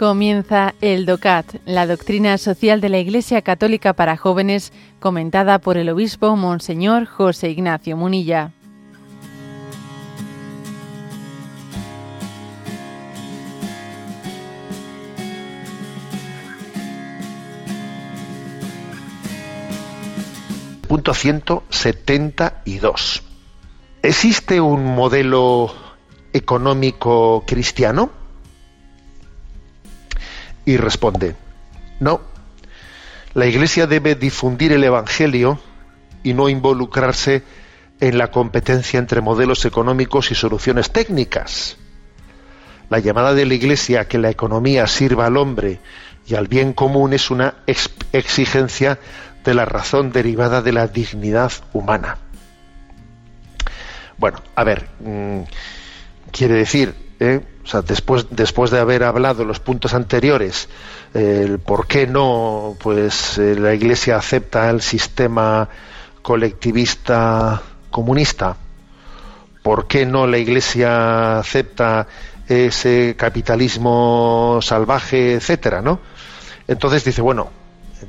Comienza el DOCAT, la doctrina social de la Iglesia Católica para jóvenes, comentada por el obispo Monseñor José Ignacio Munilla. Punto 172. ¿Existe un modelo económico cristiano? Y responde, no, la Iglesia debe difundir el Evangelio y no involucrarse en la competencia entre modelos económicos y soluciones técnicas. La llamada de la Iglesia a que la economía sirva al hombre y al bien común es una exigencia de la razón derivada de la dignidad humana. Bueno, a ver, mm, quiere decir, ¿eh? o sea, después, después de haber hablado los puntos anteriores, el por qué no, pues eh, la Iglesia acepta el sistema colectivista comunista, por qué no la Iglesia acepta ese capitalismo salvaje, etcétera, ¿no? Entonces dice, bueno,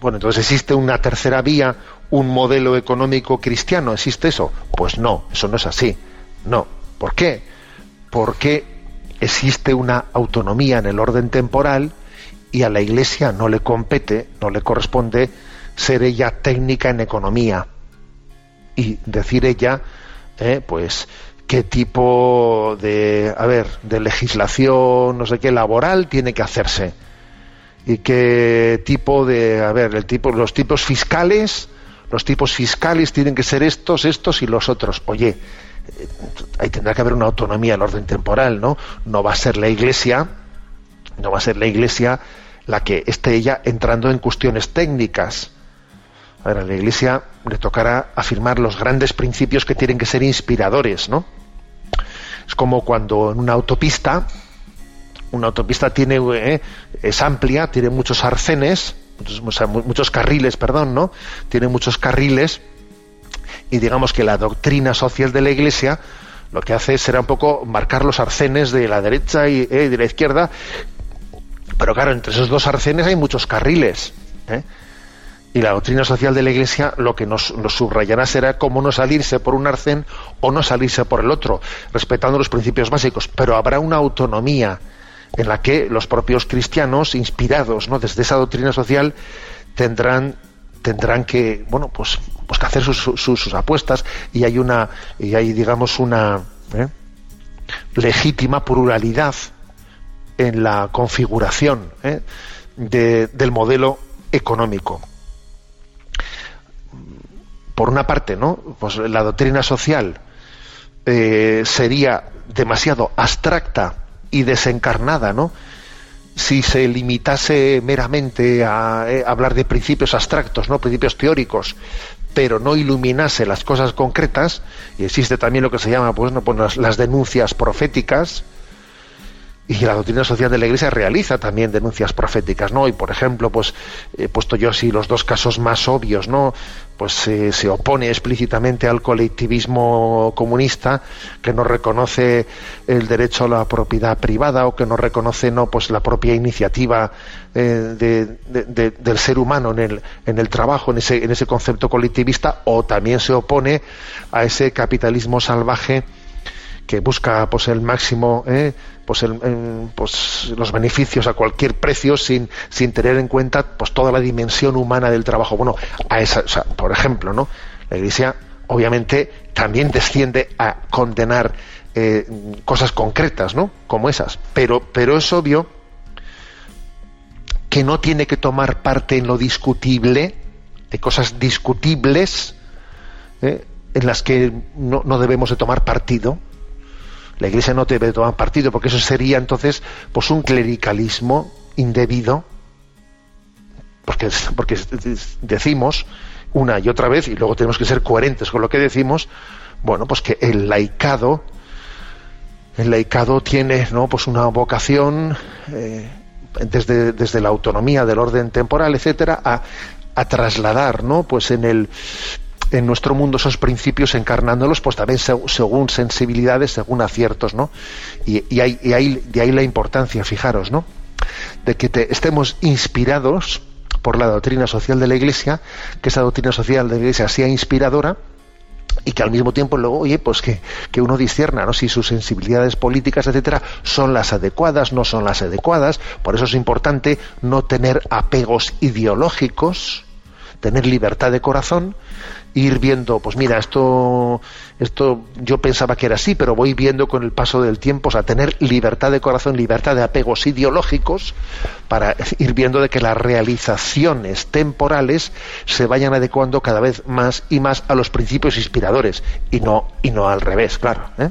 bueno, entonces existe una tercera vía, un modelo económico cristiano, ¿existe eso? Pues no, eso no es así. No. ¿Por qué? Porque existe una autonomía en el orden temporal y a la Iglesia no le compete, no le corresponde ser ella técnica en economía y decir ella, eh, pues, qué tipo de, a ver, de legislación, no sé qué, laboral tiene que hacerse y qué tipo de, a ver, el tipo, los tipos fiscales, los tipos fiscales tienen que ser estos, estos y los otros. Oye, ahí tendrá que haber una autonomía el orden temporal, ¿no? No va a ser la Iglesia, no va a ser la Iglesia la que esté ella entrando en cuestiones técnicas. A ver, la Iglesia le tocará afirmar los grandes principios que tienen que ser inspiradores, ¿no? Es como cuando en una autopista, una autopista tiene eh, es amplia, tiene muchos arcenes, muchos, muchos carriles, perdón, ¿no? Tiene muchos carriles y digamos que la doctrina social de la Iglesia lo que hace será un poco marcar los arcenes de la derecha y eh, de la izquierda, pero claro, entre esos dos arcenes hay muchos carriles. ¿eh? Y la doctrina social de la Iglesia lo que nos, nos, subrayará será cómo no salirse por un arcén o no salirse por el otro, respetando los principios básicos, pero habrá una autonomía en la que los propios cristianos, inspirados ¿no? desde esa doctrina social, tendrán tendrán que bueno pues, que hacer sus, apuestas y hay una y hay digamos una ¿eh? legítima pluralidad en la configuración ¿eh? del modelo económico por una parte no pues la doctrina social eh, sería demasiado abstracta y desencarnada no si se limitase meramente a, hablar de principios abstractos, no principios teóricos, pero no iluminase las cosas concretas, y existe también lo que se llama pues, no, pues las, denuncias proféticas, y la doctrina social de la Iglesia realiza también denuncias proféticas, ¿no? Y por ejemplo, pues he puesto yo así los dos casos más obvios, ¿no? Pues se opone explícitamente al colectivismo comunista que no reconoce el derecho a la propiedad privada o que no reconoce no pues la propia iniciativa eh, del ser humano en el, en el trabajo, en ese, en ese concepto colectivista, o también se opone a ese capitalismo salvaje que busca pues el máximo eh, pues, el, pues los beneficios a cualquier precio sin, sin tener en cuenta pues toda la dimensión humana del trabajo. Bueno a esa por ejemplo no la iglesia obviamente también desciende a condenar eh, cosas concretas no como esas. Pero pero es obvio que no tiene que tomar parte en lo discutible de cosas discutibles eh, en las que no, no debemos de tomar partido la Iglesia no debe tomar partido, porque eso sería entonces pues un clericalismo indebido, porque, porque decimos una y otra vez, y luego tenemos que ser coherentes con lo que decimos, bueno, pues que el laicado, el laicado tiene ¿no? pues una vocación eh, desde, desde la autonomía del orden temporal, etcétera, a, a trasladar, ¿no? Pues en el en nuestro mundo esos principios encarnándolos pues también según sensibilidades según aciertos no y, hay, de ahí la importancia fijaros no de que estemos inspirados por la doctrina social de la Iglesia, que esa doctrina social de la Iglesia sea inspiradora y que al mismo tiempo luego, oye, pues que, que uno discierna, ¿no? Si sus sensibilidades políticas, etcétera, son las adecuadas, no son las adecuadas. Por eso es importante no tener apegos ideológicos, tener libertad de corazón ir viendo, pues mira, esto, esto yo pensaba que era así, pero voy viendo con el paso del tiempo, o sea, tener libertad de corazón, libertad de apegos ideológicos, para ir viendo de que las realizaciones temporales se vayan adecuando cada vez más y más a los principios inspiradores, y no, y no al revés, claro. ¿eh?